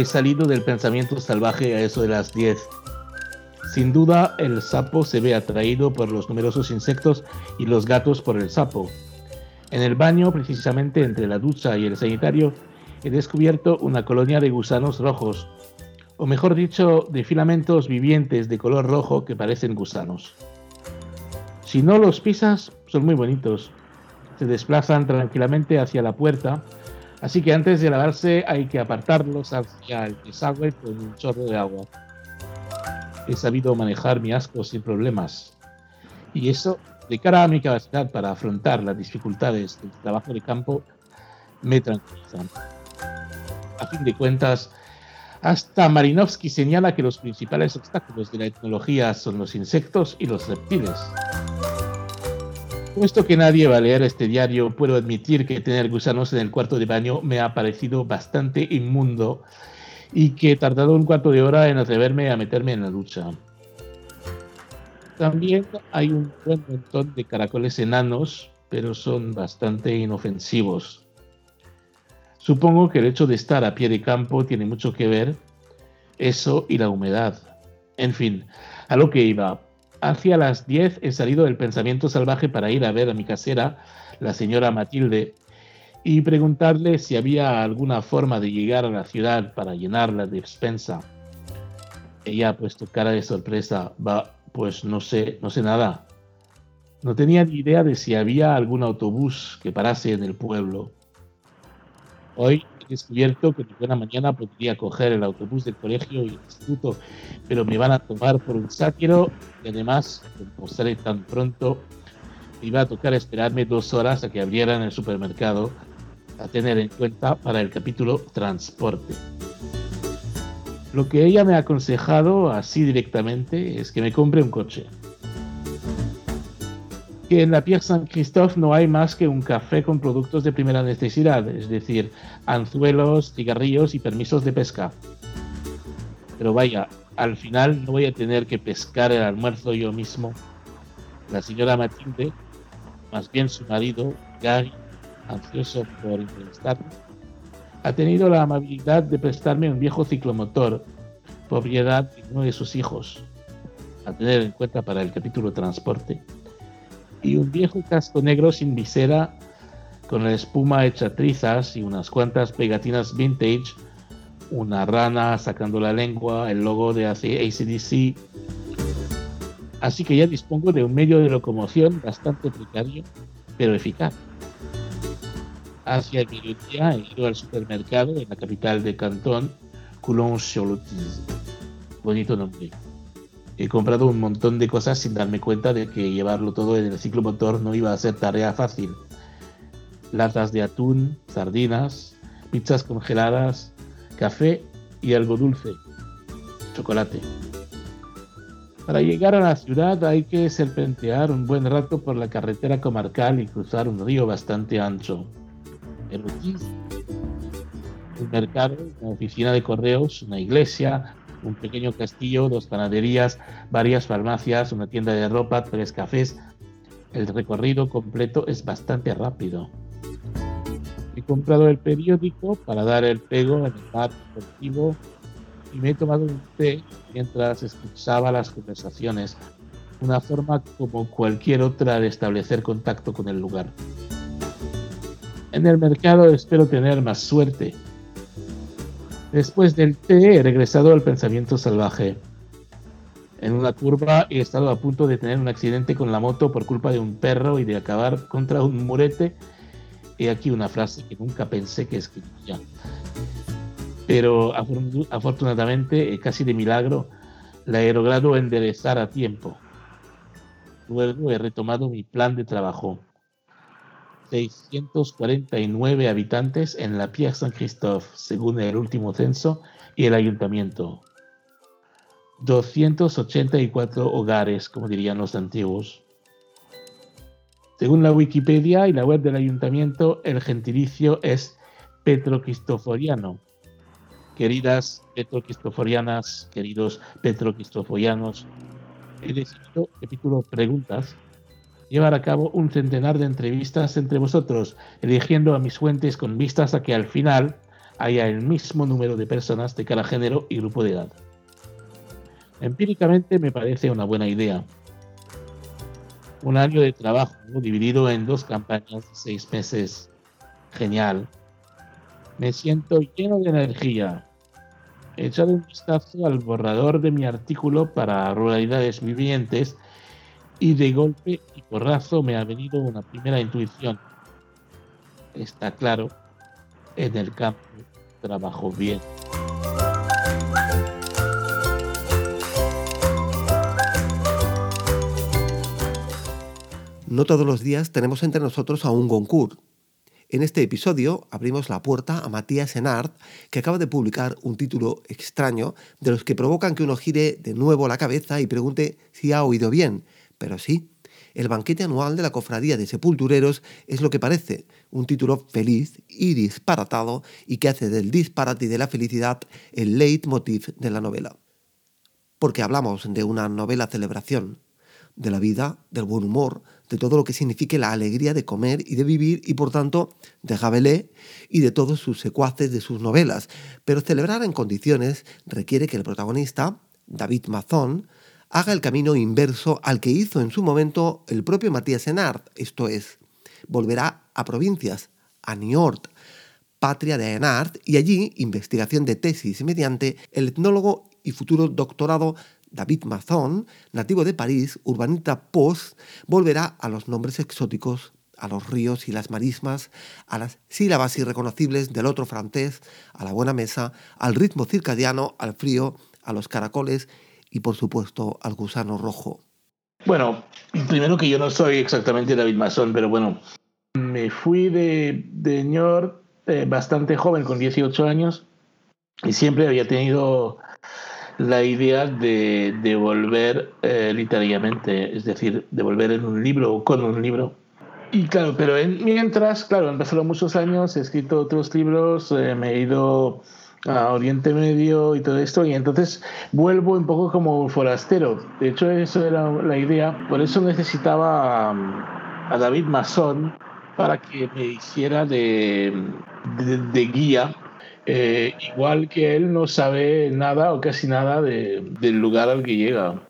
he salido del pensamiento salvaje a eso de las 10. Sin duda, el sapo se ve atraído por los numerosos insectos y los gatos por el sapo. En el baño, precisamente entre la ducha y el sanitario, he descubierto una colonia de gusanos rojos, o mejor dicho, de filamentos vivientes de color rojo que parecen gusanos. Si no los pisas, son muy bonitos. Se desplazan tranquilamente hacia la puerta, así que antes de lavarse hay que apartarlos hacia el desagüe con un chorro de agua. He sabido manejar mi asco sin problemas. Y eso, de cara a mi capacidad para afrontar las dificultades del trabajo de campo, me tranquiliza. A fin de cuentas, hasta Marinovsky señala que los principales obstáculos de la etnología son los insectos y los reptiles. Puesto que nadie va a leer este diario, puedo admitir que tener gusanos en el cuarto de baño me ha parecido bastante inmundo y que he tardado un cuarto de hora en atreverme a meterme en la ducha. También hay un buen montón de caracoles enanos, pero son bastante inofensivos. Supongo que el hecho de estar a pie de campo tiene mucho que ver, eso y la humedad. En fin, a lo que iba. Hacia las 10 he salido del pensamiento salvaje para ir a ver a mi casera, la señora Matilde, y preguntarle si había alguna forma de llegar a la ciudad para llenar la despensa. Ella ha puesto cara de sorpresa. Va, pues no sé, no sé nada. No tenía ni idea de si había algún autobús que parase en el pueblo. Hoy descubierto que buena mañana podría coger el autobús del colegio y el instituto, pero me van a tomar por un sátiro y además, sale tan pronto, me iba a tocar esperarme dos horas a que abrieran el supermercado a tener en cuenta para el capítulo transporte. Lo que ella me ha aconsejado así directamente es que me compre un coche que en la Pierre Saint-Christophe no hay más que un café con productos de primera necesidad, es decir, anzuelos, cigarrillos y permisos de pesca. Pero vaya, al final no voy a tener que pescar el almuerzo yo mismo. La señora Matilde, más bien su marido, Gary, ansioso por entrevistarme, ha tenido la amabilidad de prestarme un viejo ciclomotor, propiedad de uno de sus hijos, a tener en cuenta para el capítulo transporte y un viejo casco negro sin visera con la espuma hecha trizas y unas cuantas pegatinas vintage, una rana sacando la lengua, el logo de ACDC. Así que ya dispongo de un medio de locomoción bastante precario, pero eficaz. Hacia el mediodía he ido al supermercado en la capital del cantón, Coulon-sur-Lotis. Bonito nombre he comprado un montón de cosas sin darme cuenta de que llevarlo todo en el ciclomotor no iba a ser tarea fácil. Latas de atún, sardinas, pizzas congeladas, café y algo dulce, chocolate. Para llegar a la ciudad hay que serpentear un buen rato por la carretera comarcal y cruzar un río bastante ancho. El mercado, una oficina de correos, una iglesia, un pequeño castillo, dos panaderías, varias farmacias, una tienda de ropa, tres cafés. El recorrido completo es bastante rápido. He comprado el periódico para dar el pego en el bar deportivo y me he tomado un té mientras escuchaba las conversaciones, una forma como cualquier otra de establecer contacto con el lugar. En el mercado espero tener más suerte Después del té he regresado al pensamiento salvaje. En una curva he estado a punto de tener un accidente con la moto por culpa de un perro y de acabar contra un murete. He aquí una frase que nunca pensé que escribiría. Pero afortunadamente, casi de milagro, la he logrado enderezar a tiempo. Luego he retomado mi plan de trabajo. 649 habitantes en la Pierre Saint-Christophe, según el último censo, y el ayuntamiento. 284 hogares, como dirían los antiguos. Según la Wikipedia y la web del ayuntamiento, el gentilicio es petrocristoforiano. Queridas petrocristoforianas, queridos petrocristoforianos, he decidido capítulo preguntas llevar a cabo un centenar de entrevistas entre vosotros, eligiendo a mis fuentes con vistas a que al final haya el mismo número de personas de cada género y grupo de edad. Empíricamente me parece una buena idea. Un año de trabajo dividido en dos campañas de seis meses. Genial. Me siento lleno de energía. He echado un vistazo al borrador de mi artículo para ruralidades vivientes y de golpe y porrazo me ha venido una primera intuición. Está claro, en el campo trabajo bien. No todos los días tenemos entre nosotros a un Goncourt. En este episodio abrimos la puerta a Matías Enard, que acaba de publicar un título extraño de los que provocan que uno gire de nuevo la cabeza y pregunte si ha oído bien. Pero sí, el banquete anual de la Cofradía de Sepultureros es lo que parece, un título feliz y disparatado y que hace del disparate y de la felicidad el leitmotiv de la novela. Porque hablamos de una novela celebración, de la vida, del buen humor, de todo lo que signifique la alegría de comer y de vivir y por tanto de Rabelais y de todos sus secuaces de sus novelas. Pero celebrar en condiciones requiere que el protagonista, David Mazón, haga el camino inverso al que hizo en su momento el propio Matías Enard, esto es, volverá a provincias, a Niort, patria de Enard, y allí, investigación de tesis mediante, el etnólogo y futuro doctorado David Mazón, nativo de París, urbanita post, volverá a los nombres exóticos, a los ríos y las marismas, a las sílabas irreconocibles del otro francés, a la buena mesa, al ritmo circadiano, al frío, a los caracoles y por supuesto al gusano rojo. Bueno, primero que yo no soy exactamente David Mazón, pero bueno, me fui de, de York eh, bastante joven, con 18 años, y siempre había tenido la idea de, de volver eh, literariamente, es decir, de volver en un libro o con un libro. Y claro, pero mientras, claro, han pasado muchos años, he escrito otros libros, eh, me he ido a Oriente Medio y todo esto, y entonces vuelvo un poco como forastero. De hecho, eso era la idea, por eso necesitaba a, David Masón para que me hiciera de, de guía eh, igual que él no sabe nada o casi nada del lugar al que llega.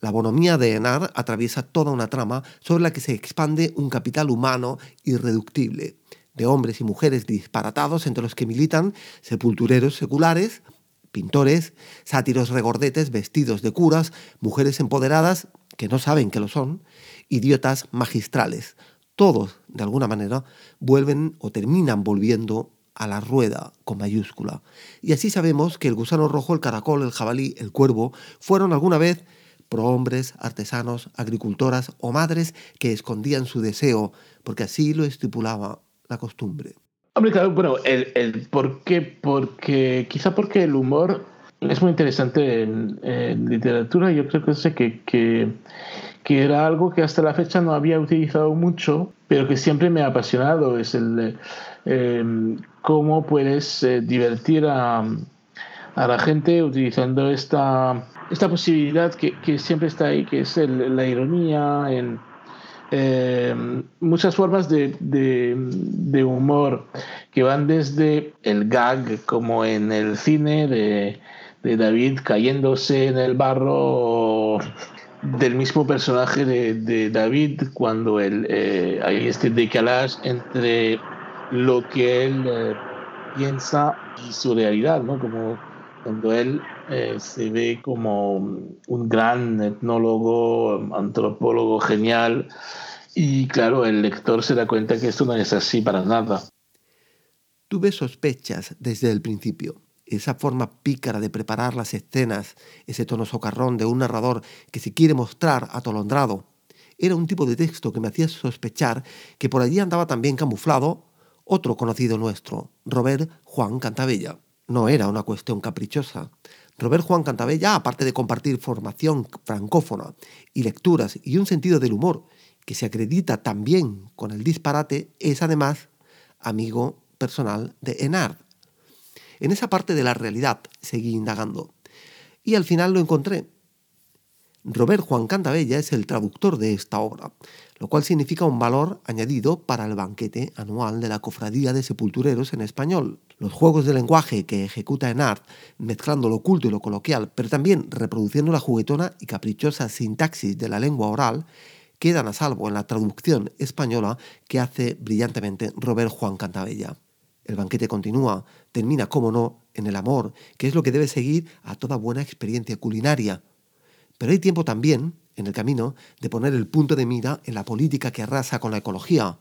La bonomía de Enar atraviesa toda una trama sobre la que se expande un capital humano irreductible, de hombres y mujeres disparatados entre los que militan sepultureros seculares, pintores, sátiros regordetes vestidos de curas, mujeres empoderadas que no saben que lo son, idiotas magistrales. Todos, de alguna manera, vuelven o terminan volviendo a la rueda con mayúscula. Y así sabemos que el gusano rojo, el caracol, el jabalí, el cuervo fueron alguna vez prohombres, artesanos, agricultoras o madres que escondían su deseo, porque así lo estipulaba la costumbre. Hombre, claro, bueno, el, por qué, porque quizá porque el humor es muy interesante en, literatura. Yo creo que, sé que, que, que, era algo que hasta la fecha no había utilizado mucho, pero que siempre me ha apasionado. Es el eh, cómo puedes eh, divertir a, la gente utilizando esta, esta posibilidad que, siempre está ahí, que es la ironía, en eh, muchas formas de, humor que van desde el gag, como en el cine de, David cayéndose en el barro del mismo personaje de, David cuando él, eh, hay este decalage entre lo que él eh, piensa y su realidad, ¿no? Como cuando él eh, se ve como un gran etnólogo, antropólogo genial, y claro, el lector se da cuenta que esto no es así para nada. Tuve sospechas desde el principio. Esa forma pícara de preparar las escenas, ese tono socarrón de un narrador que se quiere mostrar atolondrado, era un tipo de texto que me hacía sospechar que por allí andaba también camuflado otro conocido nuestro, Robert Juan Cantabella. No era una cuestión caprichosa. Robert Juan Cantabella, aparte de compartir formación francófona y lecturas y un sentido del humor que se acredita también con el disparate, es además amigo personal de Enard. En esa parte de la realidad seguí indagando y al final lo encontré. Robert Juan Cantabella es el traductor de esta obra, lo cual significa un valor añadido para el banquete anual de la Cofradía de Sepultureros en español. Los juegos de lenguaje que ejecuta en art, mezclando lo oculto y lo coloquial, pero también reproduciendo la juguetona y caprichosa sintaxis de la lengua oral, quedan a salvo en la traducción española que hace brillantemente Robert Juan Cantabella. El banquete continúa, termina, como no, en el amor, que es lo que debe seguir a toda buena experiencia culinaria, pero hay tiempo también, en el camino, de poner el punto de mira en la política que arrasa con la ecología,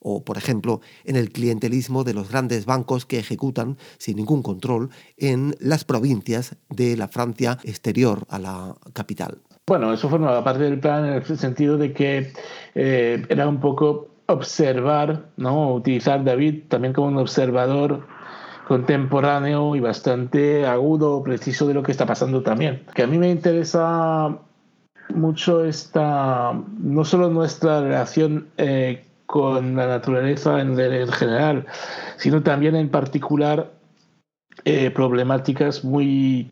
o, por ejemplo, en el clientelismo de los grandes bancos que ejecutan sin ningún control en las provincias de la Francia exterior a la capital. Bueno, eso formaba parte del plan en el sentido de que eh, era un poco observar, ¿no? utilizar David también como un observador contemporáneo y bastante agudo, preciso de lo que está pasando también. Que a mí me interesa mucho esta, no solo nuestra relación eh, con la naturaleza en, general, sino también en particular eh, problemáticas muy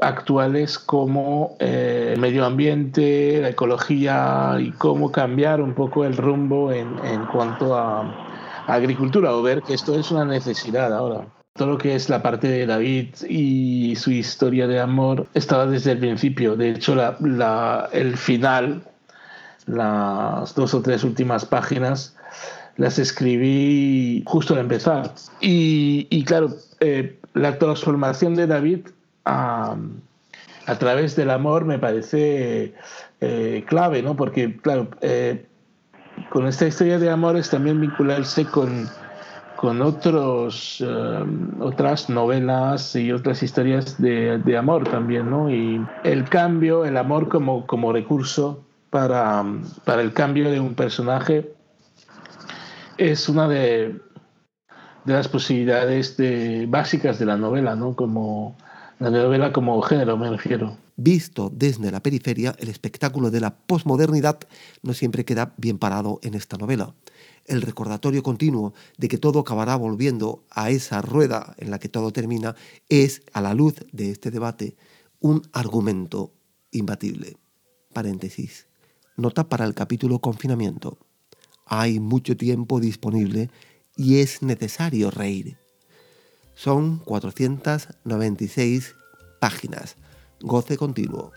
actuales como el eh, medio ambiente, la ecología y cómo cambiar un poco el rumbo en cuanto a agricultura o ver que esto es una necesidad ahora. Todo lo que es la parte de David y su historia de amor estaba desde el principio. De hecho, la, el final, las dos o tres últimas páginas, las escribí justo al empezar. Y, claro, eh, la transformación de David a, a, través del amor me parece eh, clave, ¿no? Porque, claro, eh, con esta historia de amor también vincularse con, con otros, eh, otras novelas y otras historias de, de, amor también, ¿no? Y el cambio, el amor como, como recurso para, para el cambio de un personaje es una de, de las posibilidades de, básicas de la novela, ¿no? Como la novela como género, me refiero. Visto desde la periferia, el espectáculo de la posmodernidad no siempre queda bien parado en esta novela. El recordatorio continuo de que todo acabará volviendo a esa rueda en la que todo termina es, a la luz de este debate, un argumento imbatible. Paréntesis. Nota para el capítulo confinamiento. Hay mucho tiempo disponible y es necesario reír. Son 496 páginas goce continuo.